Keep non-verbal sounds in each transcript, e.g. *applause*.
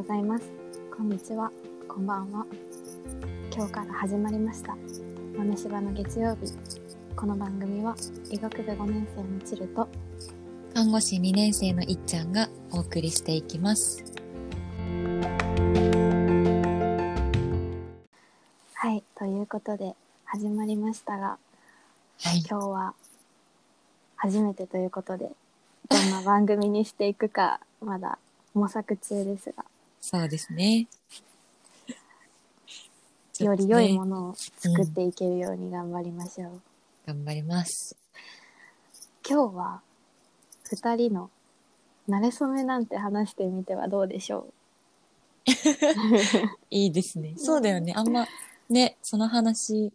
ございます。こんにちは。こんばんは。今日から始まりました。豆柴の月曜日。この番組は医学部5年生のチルと看護師2年生のいっちゃんがお送りしていきます。はい、ということで始まりましたが、はい。今日は初めてということで、どんな番組にしていくかまだ模索中ですが、そうですね。*laughs* より良いもの。のを作っていけるように頑張りましょう。頑張ります。今日は2人の馴れ初めなんて話してみてはどうでしょ *laughs* いいですね。そうだよね。あんま、ね、その話、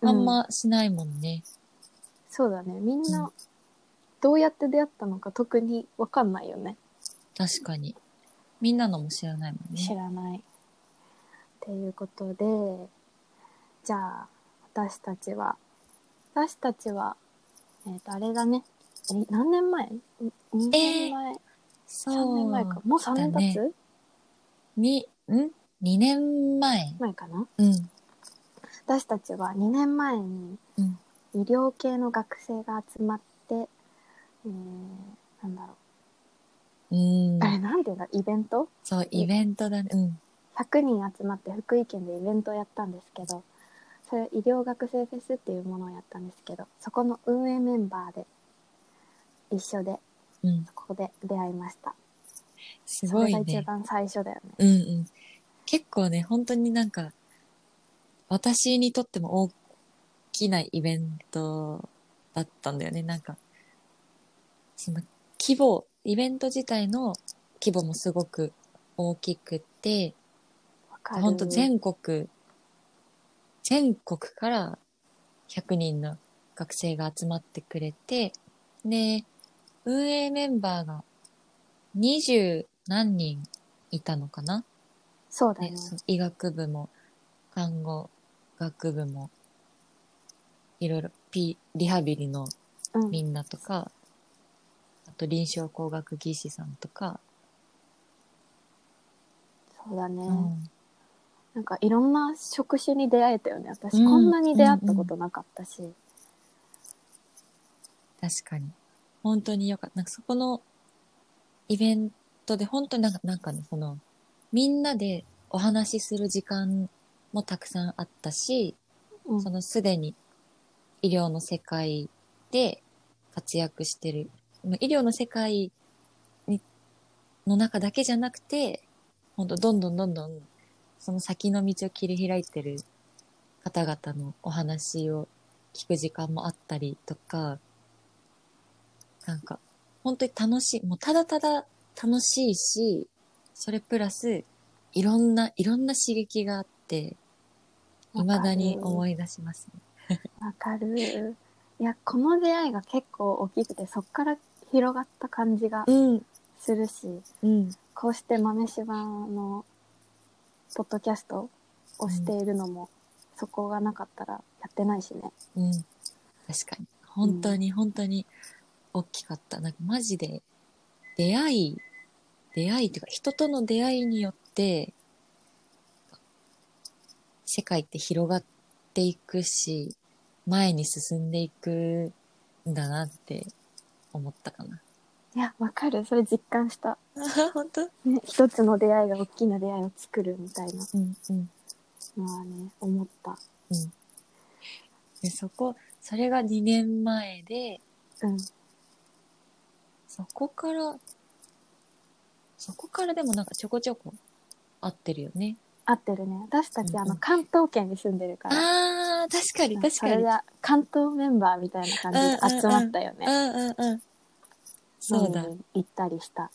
う。あんましないもんね。そうだねみんうなどうやって出会ったのか特に分かんないよね確かに。みんなのも知らないもん知ね。らない。っていうことでじゃあ私たちは私たちはえっ、とあれだねえ何年前 ?2 年前、そう。3年前かもう3年経つ、だに、ん ?2 年前前かな？うん。私たちは2年前にうん。医療系の学生が集まって、えー、なんだろうんう、。あれなんていうんだイベント？そう、イベントだね。うん。100人集まって福井県でイベントをやったんですけどそれ医療学生フェスっていうものをやったんですけどそこの運営メンバーで一緒でうん。ここで出会いましたすごいそれが一ね。番最初だよねうんうん。結構ね、本当になんか、私にとっても大きなイベントだったんだよね。なんか、その規模、イベント自体の規模もすごく大きくって、本当全国、全国から100人の学生が集まってくれて、で、運営メンバーが20何人いたのかな？そうだね。医学部も看護学部もいろいろピリハビリのうん。みんなとか、あと臨床工学技師さんとか、そうだね、うん。なんかいろんな職種に出会えたよね。私、うんこんなに出会ったことなかったし、確かに。本当によかった。なんかそこのイベントで本当になんかなんかねそのみんなでお話しする時間もたくさんあったし、うん。そのすでに医療の世界で活躍してる、まあ医療の世界にの中だけじゃなくて、本当どんどんどんどんその先の道を切り開いてる方々のお話を聞く時間もあったりとか、なんか本当に楽しい、もうただただ楽しいし、それプラスいろんな、いろんな刺激があって、未だに思い出しますね。*laughs* わかるいやこの出会いが結構大きくてそっから広がった感じがうん、するし、うん。こうして豆柴のポッドキャストをしているのも、そこがなかったらやってないしね。うん。確かに。本当に、本当に大きかった。なんかマジで、出会い、出会いっていうか、人との出会いによって、世界って広がっていくし、前に進んでいくんだなって思ったかな。いや、わかる。それ実感した。*laughs* 本当？ね、一つの出会いが大きな出会いを作るみたいなうん、うん。のはね、思った。で、そこ、それが2年前で、うん。そこから、そこからでもなんかちょこちょこ合ってるよね。合ってるね。私たち、あの、関東圏に住んでるから。ああ、確かに確かに。それで関東メンバーみたいな感じで集まったよね。うんうんうん。そうだ飲み。に行ったりした。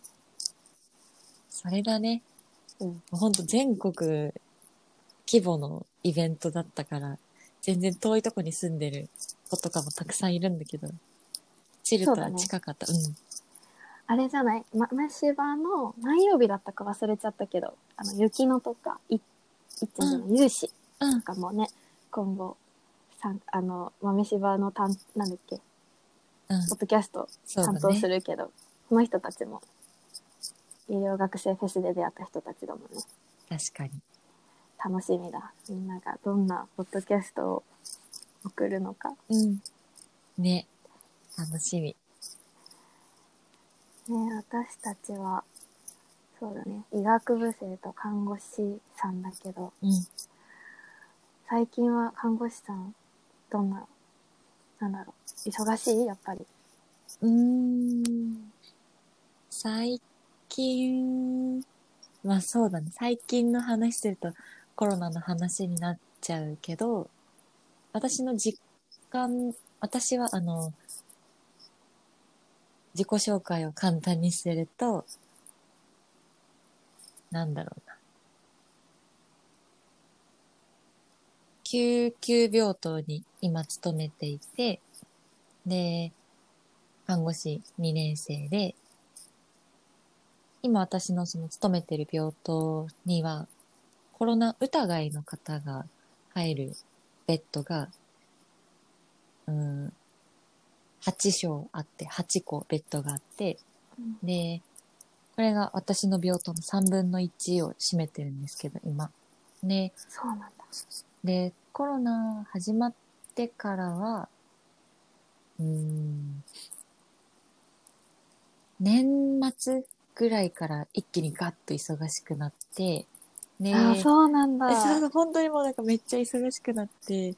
それだね。うん。もうほんと全国規模のイベントだったから、全然遠いとこに住んでる子とかもたくさんいるんだけど、チルとは近かった。うあれじゃない？ま、豆柴の何曜日だったか忘れちゃったけど、あの、雪乃とか、い、いっちゃんじゃなと。かもね、今後、さん、あの、豆柴の担、なんだっけ、うんポ。ッドキャストそうだ担当すね。るけど、その人たちも医療学生フェスで出会った人たちだもんね。確かに。楽しみだ。みんながどんなポッドキャストを送るのか。うん。ね。楽しみ。ね私たちは、そうだね、医学部生と看護師さんだけど、うん。最近は看護師さん、どんな、なんだろう、忙しい？やっぱり。うーん。最近、まあそうだね。最近の話するとコロナの話になっちゃうけど、私の実感、私はあの、自己紹介を簡単にすると、なんだろうな。救急病棟に今勤めていて、で、看護師2年生で、今私のその勤めてる病棟にはコロナ疑いの方が入るベッドが、うん、8床あって、8個ベッドがあって、で、これが私の病棟の3分の1を占めてるんですけど、今。で、そうなんだ。で、コロナ始まってからは、うーん、年末ぐらいから一気にガッと忙しくなって、で、ああ、そうなんだ。本当にもうなんかめっちゃ忙しくなって、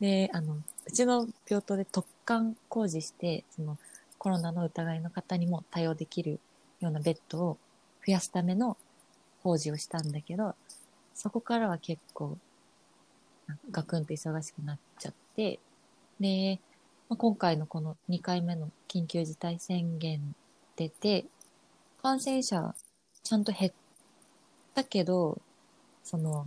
で、あの、うちの病棟で突貫工事して、そのコロナの疑いの方にも対応できるようなベッドを増やすための工事をしたんだけど、そこからは結構、ガクンと忙しくなっちゃって、で、まあ、今回のこの2回目の緊急事態宣言出て、感染者ちゃんと減ったけど、その、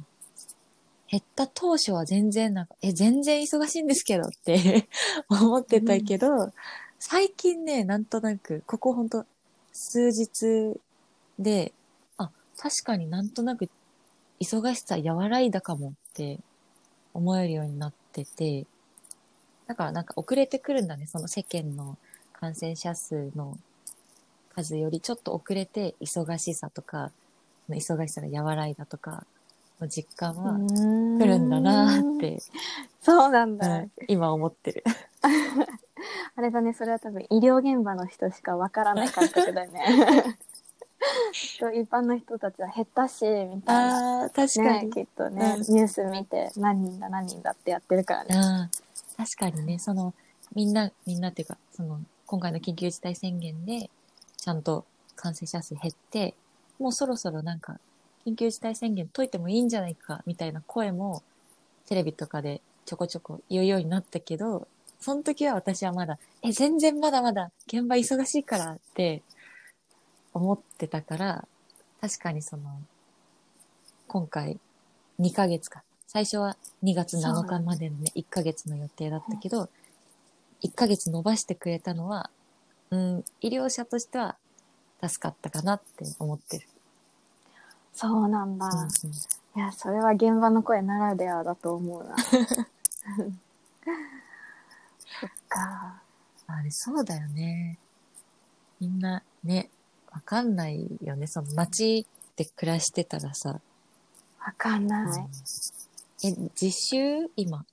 減った当初は全然なんか、え、全然忙しいんですけどって *laughs* 思ってたけど、最近ね、なんとなく、ここほんと数日で、あ、確かになんとなく忙しさ和らいだかもって思えるようになってて、だからなんか遅れてくるんだね、その世間の感染者数の数よりちょっと遅れて忙しさとか、忙しさが和らいだとかの実感は来来るんだなーっ。て、そうなんだ。うん今思ってる。*laughs* あれだね、それは多分医療現場の人しかわからない感覚だよね。*laughs* 一般の人たちは減ったし、みたいな。ああ、確かねに。、きっとね、うんニュース見て何人だ何人だってやってるからね。確かにね、その、みんな、みんなっていうか、その、今回の緊急事態宣言で、ちゃんと感染者数減って、もうそろそろなんか、緊急事態宣言解いてもいいんじゃないか、みたいな声も、テレビとかでちょこちょこ言うようになったけど、その時は私はまだ、え、全然まだまだ現場忙しいからって思ってたから、確かにその、今回2ヶ月か。最初は2月7日までのね、1ヶ月の予定だったけど、1ヶ月伸ばしてくれたのは、うん、医療者としては助かったかなって思ってる。そうなんだ。うんうんいや、それは現場の声ならではだと思うな。*laughs* そっか。あれ、そうだよね。みんな、ね、わかんないよね。その街で暮らしてたらさ。わかんない。うんえ、実習今？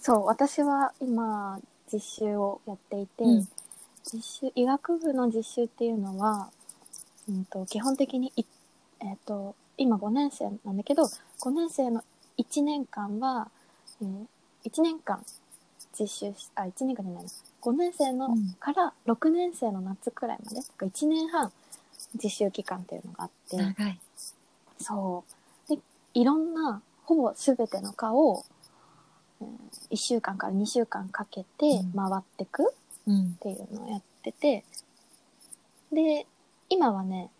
そう、私は今、実習をやっていて、うん実習、医学部の実習っていうのは、うんと、基本的にい、えっ、と、今5年生なんだけど、5年生の1年間は、えー、1年間実習し、あ、1年間じゃないな。5年生のうんから6年生の夏くらいまで、だから1年半実習期間っていうのがあって、長い。そう。で、いろんな、ほぼすべての科を、え1週間から2週間かけてうん回ってくっうん。ていうのをやってて、で、今はね、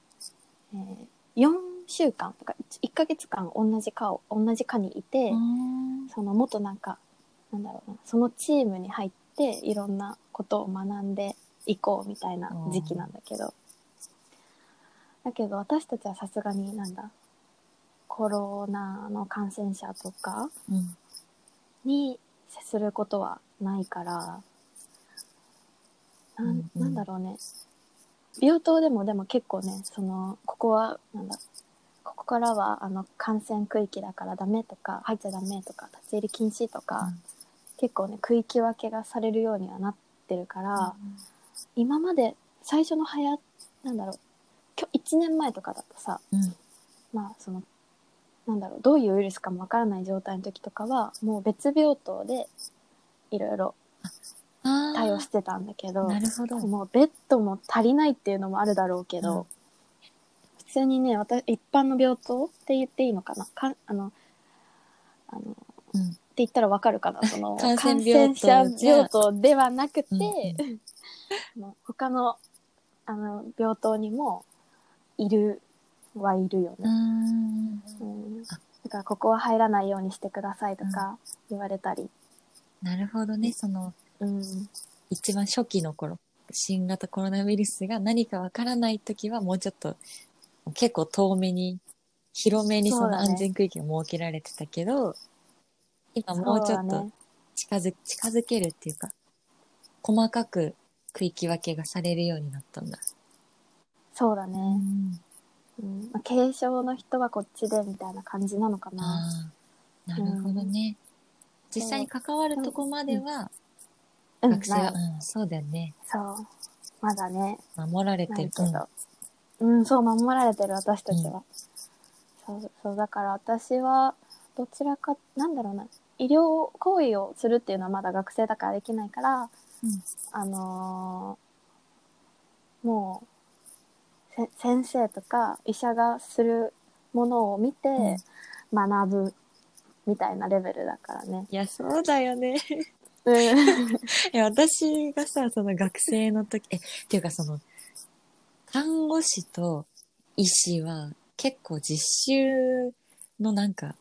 えー4週間とか1ヶ月間同じ科を、同じ科にいて、そのもっとなんか、なんだろうな、そのチームに入っていろんなことを学んでいこうみたいな時期なんだけど。だけど私たちはさすがになんだ、コロナの感染者とかうん。に接することはないから、うんうんなんだろうね。病棟でもでも結構ねそのここはなんだここからはあの感染区域だからダメとか入っちゃダメとか立ち入り禁止とか、うん。結構ね区域分けがされるようにはなってるから、今まで最初のはやなんだろう今日1年前とかだとさうん。まあそのなんだろうどういうウイルスかもわからない状態の時とかはもう別病棟でいろいろ対応してたんだけどなるほど。もうベッドも足りないっていうのもあるだろうけど、うん。普通にね私一般の病棟って言っていいのかな？かあのあのうん。って言ったらわかるかな？その *laughs* 感感染者病棟ではなくて、うん。*laughs* 他のあの病棟にもいるはいるよね、ん。うん。あだからここは入らないようにしてくださいとか言われたり、なるほどね。その、うん。一番初期の頃、新型コロナウイルスが何かわからないときはもうちょっと、結構遠めに、広めにその安全区域が設けられてたけど、今もうちょっと近づ、近づけるっていうか、細かく区域分けがされるようになったんだ。そうだね、うん。うん。まあ、軽症の人はこっちでみたいな感じなのかな。ああ、なるほどね。実際に関わるとこまでは、うん学生は、ないうん、そうだよね。そう。まだね、守られてるけ。ど。うん、そう、守られてる私たちは。そう、そう、だから私は、どちらか、なんだろうな、医療行為をするっていうのはまだ学生だからできないから、うんあのーもう、せ先生とか医者がするものを見て学ぶみたいなレベルだからね。いや、そうだよね。うん。*laughs* いや、私がさ、その学生の時、え、っていうかその、看護師と医師は結構実習のなんか、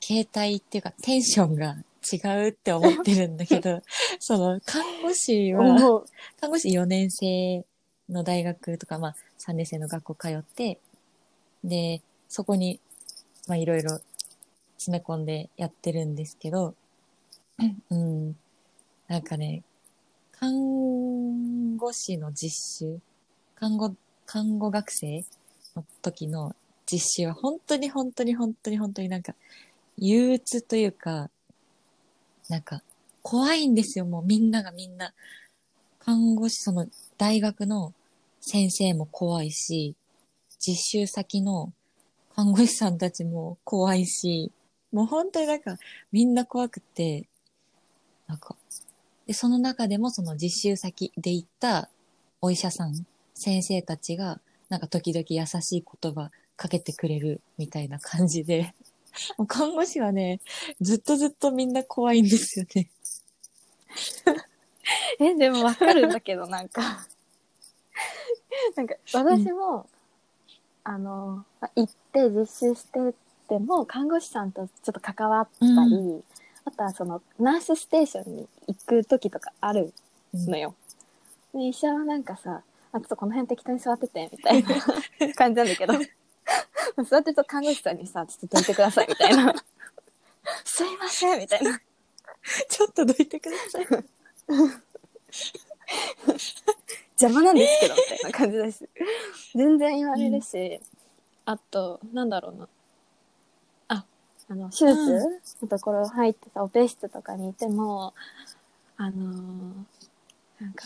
形態っていうかテンションが違うって思ってるんだけど、*laughs* その、看護師は。看護師4年生の大学とか、まあ3年生の学校通って、で、そこに、まあいろいろ詰め込んでやってるんですけど、うん、なんかね、看護師の実習、看護、看護学生の時の実習は本当に本当に本当に本当になんか憂鬱というか、なんか怖いんですよ、もうみんながみんな。看護師、その大学の先生も怖いし、実習先の看護師さんたちも怖いし、もう本当になんかみんな怖くて、なんか、で、その中でもその実習先で行ったお医者さん、先生たちが、なんか時々優しい言葉かけてくれるみたいな感じで、*laughs* もう看護師はね、ずっとずっとみんな怖いんですよね。*laughs* え、でもわかるんだけど、なんか。なんか、私も、あの、ま行って実習してても、看護師さんとちょっと関わったり、うあとはその、ナースステーションに行く時とかあるうんのよ。で医者はなんかさ、あ、ちょっとこの辺適当に座ってて、みたいな感じなんだけど、*laughs* 座ってると看護師さんにさ、ちょっとどいてください、みたいな。すいません、みたいな。ちょっとどいてください。邪魔なんですけど、みたいな感じだし。全然言われるし、あと、なんだろうな。あ、あの、手術うんのところ入ってさ、オペ室とかにいても、あのーなんか、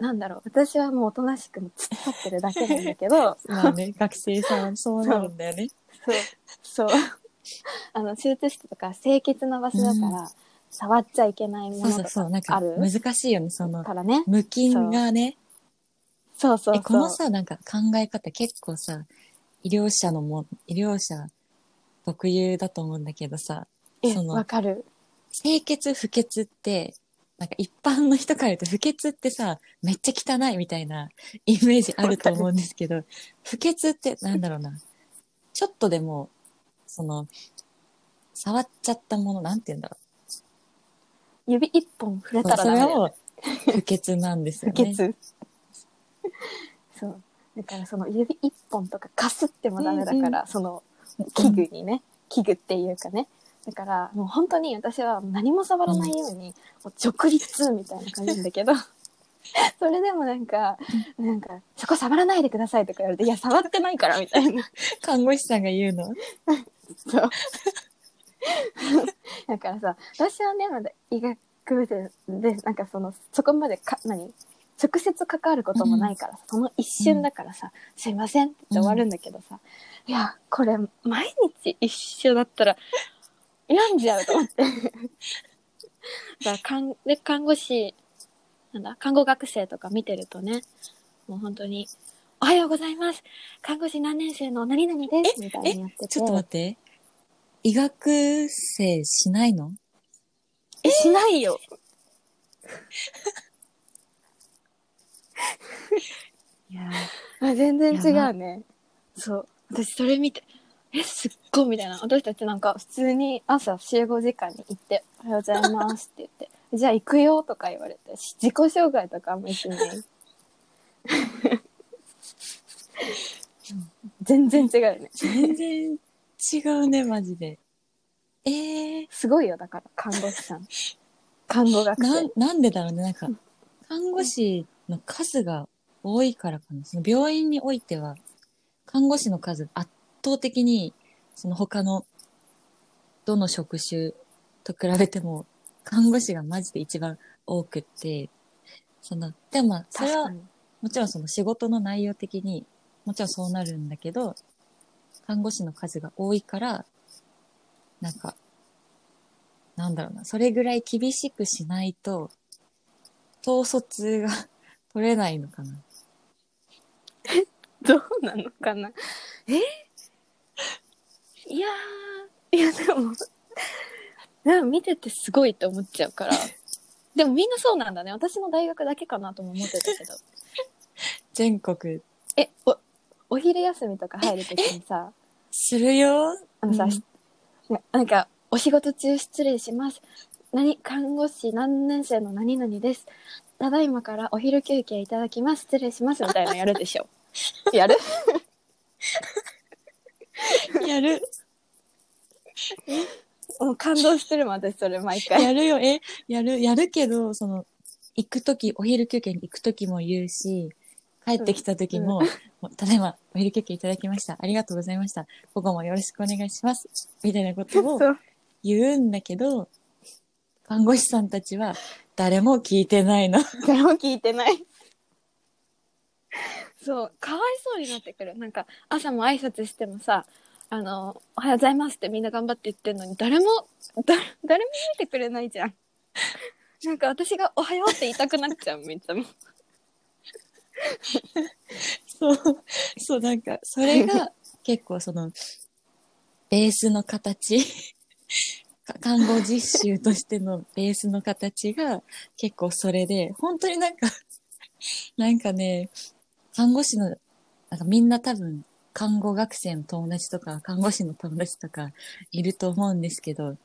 なんだろう、私はもうおとなしく突っ立ってるだけなんだけど、*laughs* まあね、学生さんはそうなるんだよね。そう、そう。*laughs* あの、手術室とか清潔な場所だから、触っちゃいけないものとそうそうそう、なんかかある？難しいよね、その、からね。無菌がね。そうそうそう。え、このさ、なんか考え方結構さ、医療者のも、医療者特有だと思うんだけどさ、え、そのわかる。清潔不潔って、なんか一般の人から言うと不潔ってさ、めっちゃ汚いみたいなイメージあると思うんですけど、*laughs* 不潔ってなんだろうな。ちょっとでも、その、触っちゃったもの、なんて言うんだろ指一本触れう。たらダメ不潔なんですよね。不潔。そう。だからその指一本とかかすってもダメだから、その器具にね、器具っていうかね。だからもう本当に私は何も触らないように、もう直立みたいな感じなんだけど、*laughs* それでもなんか、なんか、そこ触らないでくださいとか言われて、いや、触ってないから、みたいな。*laughs* 看護師さんが言うの？そう。*laughs* だからさ、私はね、まだ医学部で、でなんかその、そこまでか、何？直接関わることもないからさ、その一瞬だからさ、すいませんって終わるんだけどさ、いや、これ、毎日一緒だったら、病んじゃうと思って。*laughs* だから看で、看護師、なんだ、看護学生とか見てるとね、もう本当に、おはようございます。看護師何年生の何々です。みたいにやってて。ちょっと待って。医学生しないの？え、しないよ。*laughs* いや *laughs* あ全然違うね。そう。私それ見て、え、すっごいみたいな。私たちなんか普通に朝集合時間に行って、おはようございますって言って、*laughs* じゃあ行くよとか言われて、し自己紹介とかも一緒に。全然違うよね。全然違うね、マジで。ええすごいよ、だから、看護師さん。看護学な生。ん、なんでだろうね、なんか、*laughs* 看護師の数が多いからかな。その病院においては、看護師の数圧倒的に、その他の、どの職種と比べても、看護師がマジで一番多くって、その、でもまあ、それは。もちろんその仕事の内容的に、もちろんそうなるんだけど、看護師の数が多いから、なんか、なんだろうな、それぐらい厳しくしないと、統率が取れないのかな？*laughs* どうなのかな？え？いやー、いやでも、でも見ててすごいって思っちゃうから。でもみんなそうなんだね。私の大学だけかなとも思ってたけど。*laughs* 全国、え、お、お昼休みとか入るときにさ、するよ。あのさ、なんか、お仕事中失礼します。何、看護師何年生の何々です。ただいまからお昼休憩いただきます。失礼します。みたいなのやるでしょ。*laughs* やる？*laughs* やる、もう感動してるもん、私それ毎回。やるよ、え、やる、やるけど、その、行くとき、お昼休憩に行くときも言うし、帰ってきたときも、もうただいま、お昼休憩いただきました。ありがとうございました。午後もよろしくお願いします。みたいなことを。言うんだけど、看護師さんたちは誰も聞いてないの。*laughs* 誰も聞いてない。*laughs* そう、かわいそうになってくる。なんか、朝も挨拶してもさ、あの、おはようございますってみんな頑張って言ってんのに、誰も、だ誰も見てくれないじゃん。*laughs* なんか私がおはようって言いたくなっちゃう、めっちゃもう。そう、そう、なんか、それが結構その、ベースの形、か看護実習としてのベースの形が結構それで、本当になんか、*laughs* なんかね、看護師の、なんかみんな多分、看護学生の友達とか、看護師の友達とかいると思うんですけど、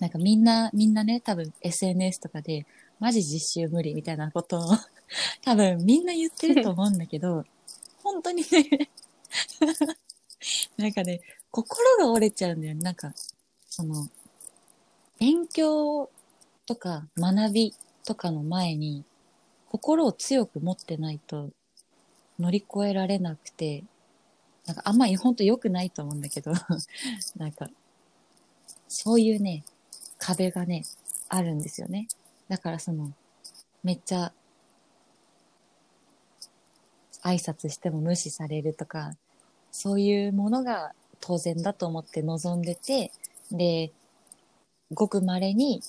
なんかみんな、みんなね、多分 SNS とかで、マジ実習無理みたいなことを *laughs* 多分みんな言ってると思うんだけど、本当にね、*laughs* なんかね、心が折れちゃうんだよね。なんか、その、勉強とか学びとかの前に、心を強く持ってないと乗り越えられなくて、なんかあんまり本当良くないと思うんだけど、*laughs* なんか、そういうね、壁がね、あるんですよね。だからその、めっちゃ、挨拶しても無視されるとか、そういうものが当然だと思って望んでて、で、ごく稀に、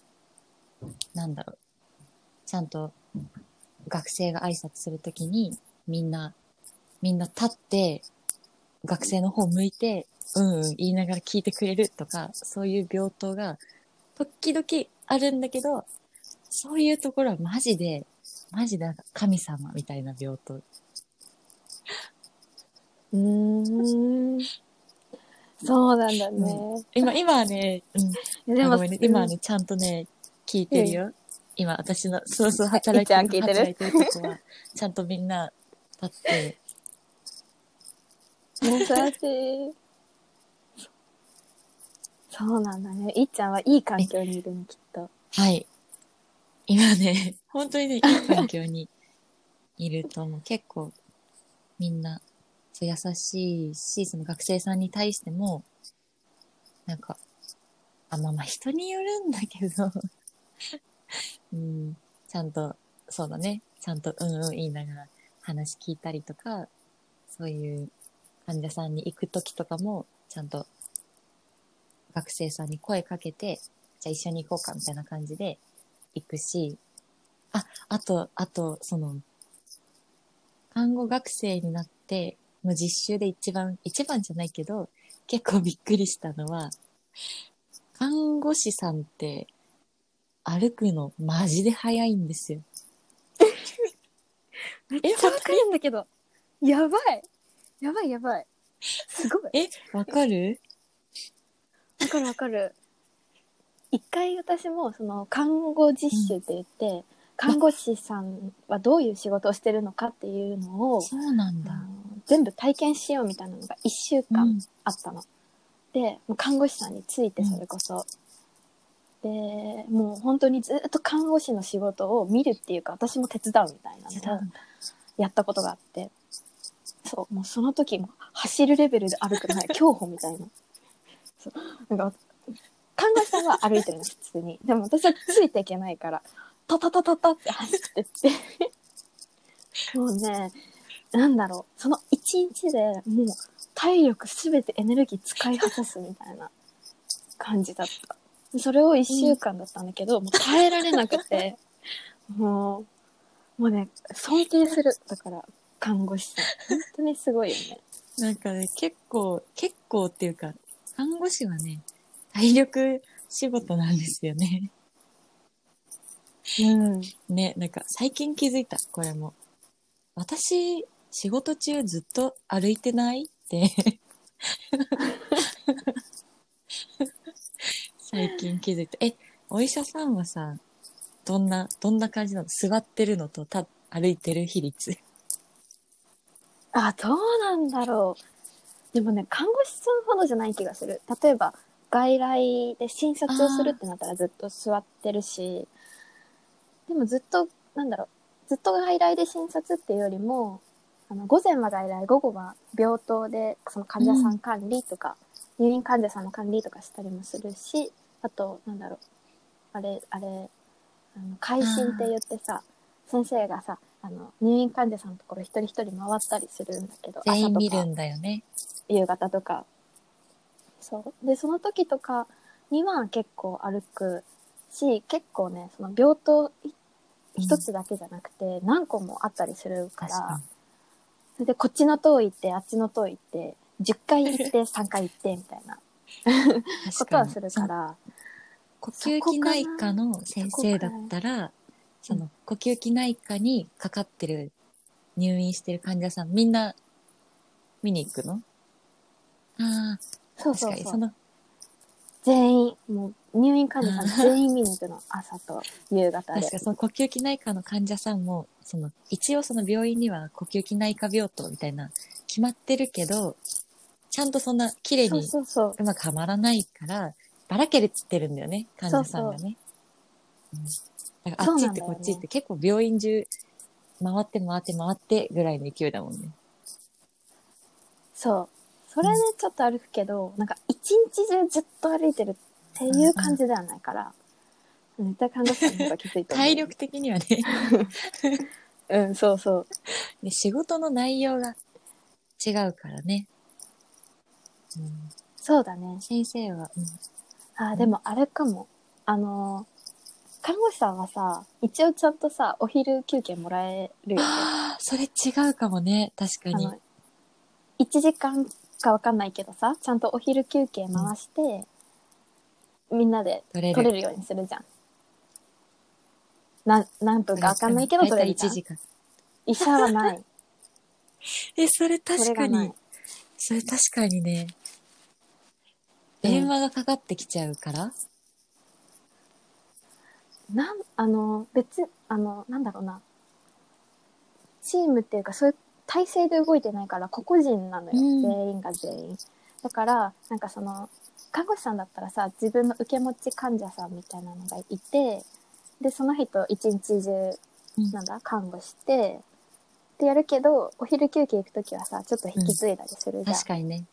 なんだろう、ちゃんと学生が挨拶するときに、みんな、みんな立って、学生の方向いて、うんうん言いながら聞いてくれるとか、そういう病棟が、時々あるんだけど、そういうところはマジで、マジでなんか神様みたいな病棟。うーん。そうなんだね。今、今はね、うん、でも、ね、今はね、ちゃんとね、聞いてるよ。今、私の、そうそう、働いていっちゃん聞いてるとこは、ちゃんとみんな立って、*laughs* 優しい。そうなんだね。いっちゃんはいい環境にいるね、きっと。はい。今ね、本当にね、いい環境にいると思う。結構、みんな、そう優しいし、その学生さんに対しても、なんか、あ、まあまあ人によるんだけど、*laughs* うん、ちゃんと、そうだね、ちゃんとうんうん言いながら話聞いたりとか、そういう患者さんに行くときとかも、ちゃんと学生さんに声かけて、じゃあ一緒に行こうかみたいな感じで行くし、あ、あと、あと、その、看護学生になって、の実習で一番、一番じゃないけど、結構びっくりしたのは、看護師さんって歩くのマジで早いんですよ。*laughs* めっちゃわかるんだけど。やばい。やばいやばい。すごい。え、わかる？わかるわかる。一回私もその看護実習って言って、看護師さんはどういう仕事をしてるのかっていうのを、そうなんだ全部体験しようみたいなのが1週間うんあったの。で、もう看護師さんについてそれこそ。で、もう本当にずっと看護師の仕事を見るっていうか、私も手伝うみたいなのをやったことがあって、そう、もうその時も走るレベルで歩くのない、競歩みたいな。*laughs* そう、なんか、看護師さんは歩いてるの、普通に。でも私はついていけないから、タタタタタって走ってって。*laughs* もうね、なんだろう、その一日でもう体力すべてエネルギー使い果たすみたいな感じだった。でそれを一週間だったんだけど、もう耐えられなくて、*laughs* もう、もうね、尊敬する。だから、看護師さん。本当にすごいよね。なんかね、結構、結構っていうか、看護師はね、体力仕事なんですよね。うん。ね、なんか最近気づいた、これも。私、仕事中ずっと歩いてないって。*laughs* 最近気づいた。え、お医者さんはさ、どんな、どんな感じなの？座ってるのとた歩いてる比率。あ、どうなんだろう。でもね、看護師さんほどじゃない気がする。例えば、外来で診察をするってなったらずっと座ってるし、でもずっと、なんだろう、ずっと外来で診察っていうよりも、あの、午前は外来、午後は病棟で、その患者さん管理とか、入院患者さんの管理とかしたりもするし、あと、なんだろう、あれ、あれ、あの、会診って言ってさ、先生がさ、あの、入院患者さんのところ一人一人回ったりするんだけど、朝とか見るんだよね。夕方とか。そう。で、その時とかには結構歩くし、結構ね、その病棟い一つだけじゃなくて、何個もあったりするからそれでこっちの塔行って、あっちの塔行って、10回行って、3回行って、みたいなに。ことはするから、呼吸器内科の先生だったら、その呼吸器内科にかかってる、入院してる患者さん、みんな見に行くのああ、そうそうそう。全員、もう入院患者さん全員見に行くの、朝と夕方で確。かその呼吸器内科の患者さんも、その、一応その病院には呼吸器内科病棟みたいな決まってるけど、ちゃんとそんな綺麗そうにそうそう。うまくはまらないから、ばらけるっつってるんだよね、患者さんがね。うんだからあっち行ってこっち行って、結構病院中、回って回って回ってぐらいの勢いだもんね。そう。それでちょっと歩くけど、なんか一日中ずっと歩いてるっていう感じではないから、絶対さんの方がきついと思う。体力的にはね。うん、そうそう。で仕事の内容が違うからね。うん、そうだね。先生は、うんあー、でもあれかも。あのー看護師さんはさ、一応ちゃんとさ、お昼休憩もらえるよね。ああ、それ違うかもね。確かに。あの、1時間かわかんないけどさ、ちゃんとお昼休憩回して、みんなで取れる。ようにするじゃん。な何分かわかんないけど取れるじゃ1ん時。間。医者はない。*laughs* え、それそ確かに。。それ確かにね。電話がかかってきちゃうから、なん、あの、別、あの、なんだろうな。チームっていうか、そういう体制で動いてないから、個々人なのよ。うん全員が全員。だから、なんかその、看護師さんだったらさ、自分の受け持ち患者さんみたいなのがいて、で、その人一日中、うんなんだ、看護して、でやるけど、お昼休憩行くときはさ、ちょっと引き継いだりするじゃん。確かにね。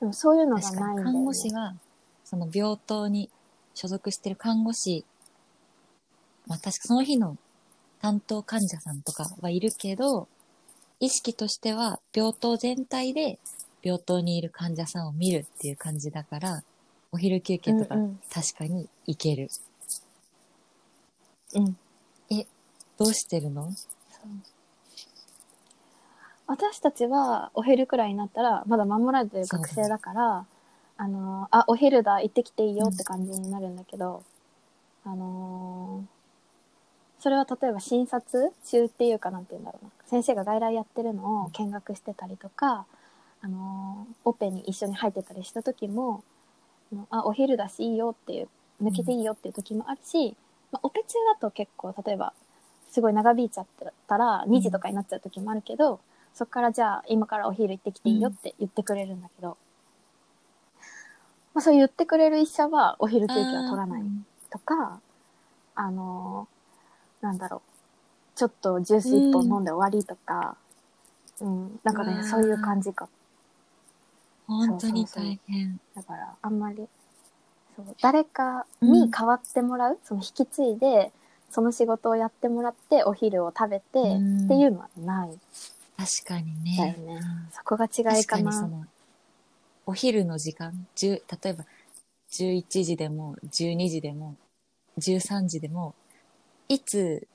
でもそういうのが。ないんだよ、ね。看護師が、その病棟に所属してる看護師、まあ確かその日の担当患者さんとかはいるけど、意識としては病棟全体で病棟にいる患者さんを見るっていう感じだから、お昼休憩とかうんうん。確かに行ける。うん。どうしてるの？私たちはお昼くらいになったらまだ守られてる学生だからあのーあお昼だ行ってきていいよって感じになるんだけど、あのーそれは例えば診察中っていうかなんて言うんだろうな。先生が外来やってるのを見学してたりとか、あのーオペに一緒に入ってたりした時もあお昼だしいいよっていう抜けていいよっていう時もあるし、まあ、オペ中だと結構例えばすごい長引いちゃったら2時とかになっちゃう時もあるけど、そっからじゃあ今からお昼行ってきていいよって言ってくれるんだけど、まあ、そう言ってくれる医者はお昼休憩は取らないとかあのーなんだろうちょっとジュース1本飲んで終わりとか、うん。なんかねそういう感じか本当に大変。だからあんまりそう誰かに代わってもらう、その引き継いでその仕事をやってもらってお昼を食べて、うん。っていうのはない。確かにだよね。そこが違い確かなその、お昼の時間、10例えば11時でも12時でも13時でも、いつ、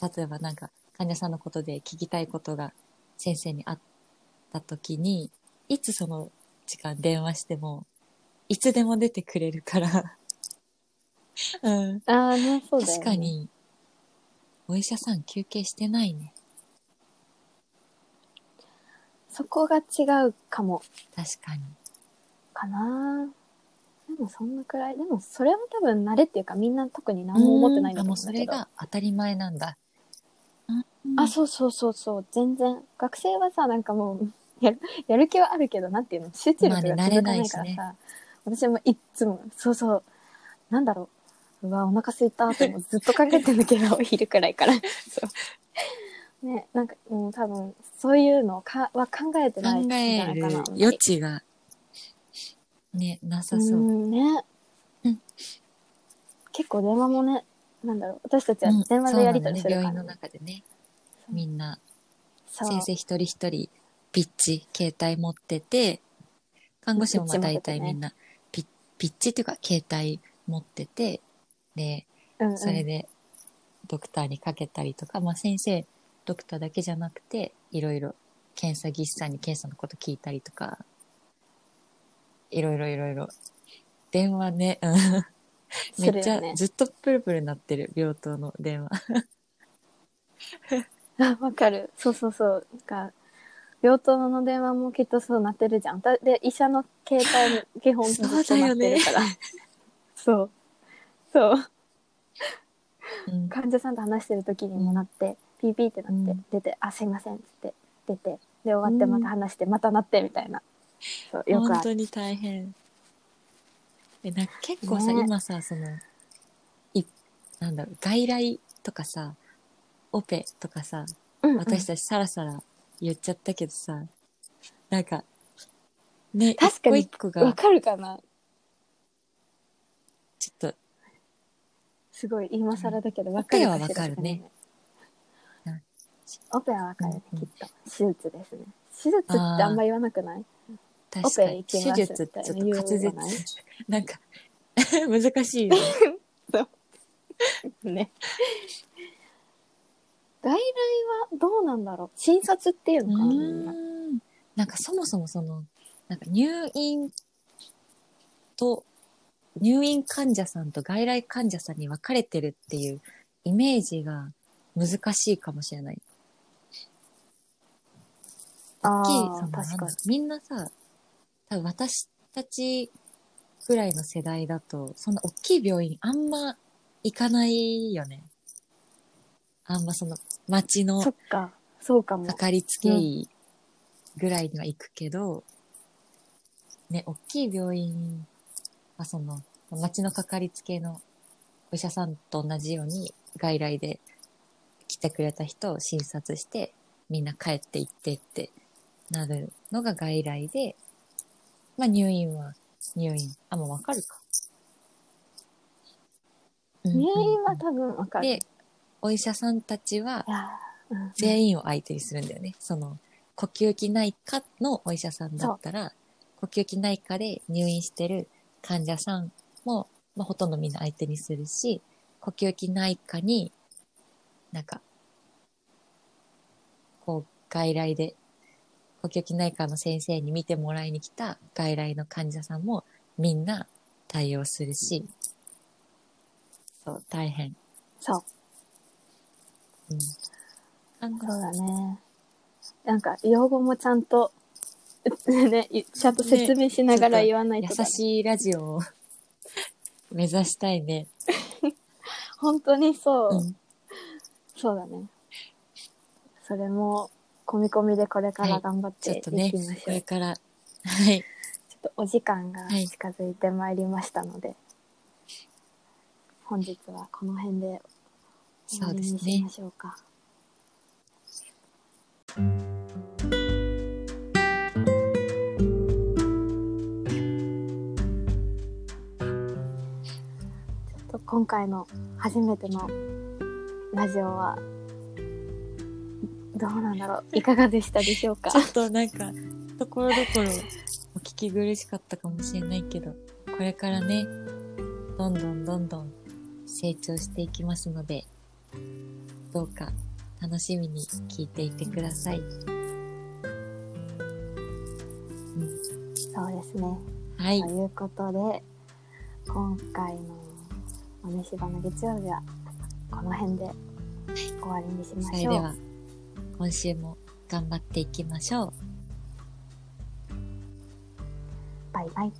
例えばなんか患者さんのことで聞きたいことが先生にあった時に、いつその時間電話しても、いつでも出てくれるから、*laughs* うん。ああねそうだよ、ね、確かに、お医者さん休憩してないね。そこが違うかも。確かに。かな。でもそんなくらい。でもそれは多分慣れっていうかみんな特に何も思ってないんだあと思うんだけど。もうそれが当たり前なんだ。あそうそうそうそう。全然。学生はさなんかもうやるやる気はあるけどなんていうの？集中力がないからさ、慣れない私もいっつもそうそう。なんだろう。うわお腹空いたってずっと考えてんだけどお *laughs* 昼くらいから。そう。ねなんかもう多分そういうのかは考えてないん考じゃないかな余地が、ね、なさそう。うん結構電話もねなんだろう。私たちはうん。電話でやり取りするから、そうなんだね、病院の中でね、みんな、先生一人一人、ピッチ、携帯持ってて、看護師もまあ大体みんな、ピッピッチっていうか、携帯持ってて、で、うんうんそれで、ドクターにかけたりとか、まあ先生、ドクターだけじゃなくて、いろいろ、検査技師さんに検査のこと聞いたりとか、いろいろいろいろ。電話ね、うん。めっちゃ、ずっとプルプルなってる、病棟の電話。あ、わかる。そうそうそう。なんか、病棟の電話もきっとそうなってるじゃん。だで、医者の携帯も *laughs* 基本ずっとなってるから。そう, *laughs* そう。うん患者さんと話してる時にもなって、ピーピーってなって、うん出て、あ、すいませんっつって、出て、で、終わってまた話して、またなって、みたいな。そう、よくある。本当に大変。え、なんか結構さ、ね今さ、その、い、なんだろう、外来とかさ、オペとかさ、うんうん私たちさらさら言っちゃったけどさ、なんか、ね、確かに一個一個が、わかるかな。ちょっと、すごい今更だけどわかるオペはわかるね。うん。オペはわかるね、うんきっと。手術ですね。手術ってあんま言わなくない？確かに、オペ行きます手術ってちょっと滑舌。言わない、な。んか、*laughs* 難しいよね。*laughs* ね。外来はどうなんだろう？診察っていうのかな？みんなうーんなんかそもそもその、なんか入院と、入院患者さんと外来患者さんに分かれてるっていうイメージが難しいかもしれない。大きい、そのなんだ確かに。みんなさ、多分私たちぐらいの世代だと、そんな大きい病院あんま行かないよね。あんまその街のそっか。そうかもか。かりつけ医ぐらいには行くけど、ね、大きい病院はその、町のかかりつけのお医者さんと同じように外来で来てくれた人を診察して、みんな帰って行ってってなるのが外来で、まあ入院は入院。あ、もうわかるか。入院はうん多分わかる。で、お医者さんたちは全員を相手にするんだよね。その、呼吸器内科のお医者さんだったら、呼吸器内科で入院してる患者さんも、まあ、ほとんどみんな相手にするし、呼吸器内科に、なんか、こう、外来で、呼吸器内科の先生に見てもらいに来た外来の患者さんもみんな対応するし、そう、大変。そう。うん。看護そうだね。なんか、用語もちゃんと、*laughs* ね、ちゃんと説明しながら言わないとだね、優しいラジオを *laughs* 目指したいね。*laughs* 本当にそう。うん。そうだね。それも、込み込みでこれからはい頑張っていきまちょっとね、しょう。これから、はい。ちょっとお時間がはい近づいてまいりましたので、本日はこの辺で終わりにしましょうか。ちょっと今回の初めてのラジオはどうなんだろう。いかがでしたでしょうか？*laughs* ちょっとなんか、ところどころお聞き苦しかったかもしれないけど、これからね、どんどんどんどん成長していきますので、どうか楽しみに聞いていてください。そうですね。はいと。いうことで、今回の豆柴の月曜日はこの辺で終わりにしましょう。それでは、今週も頑張っていきましょう。バイバイ。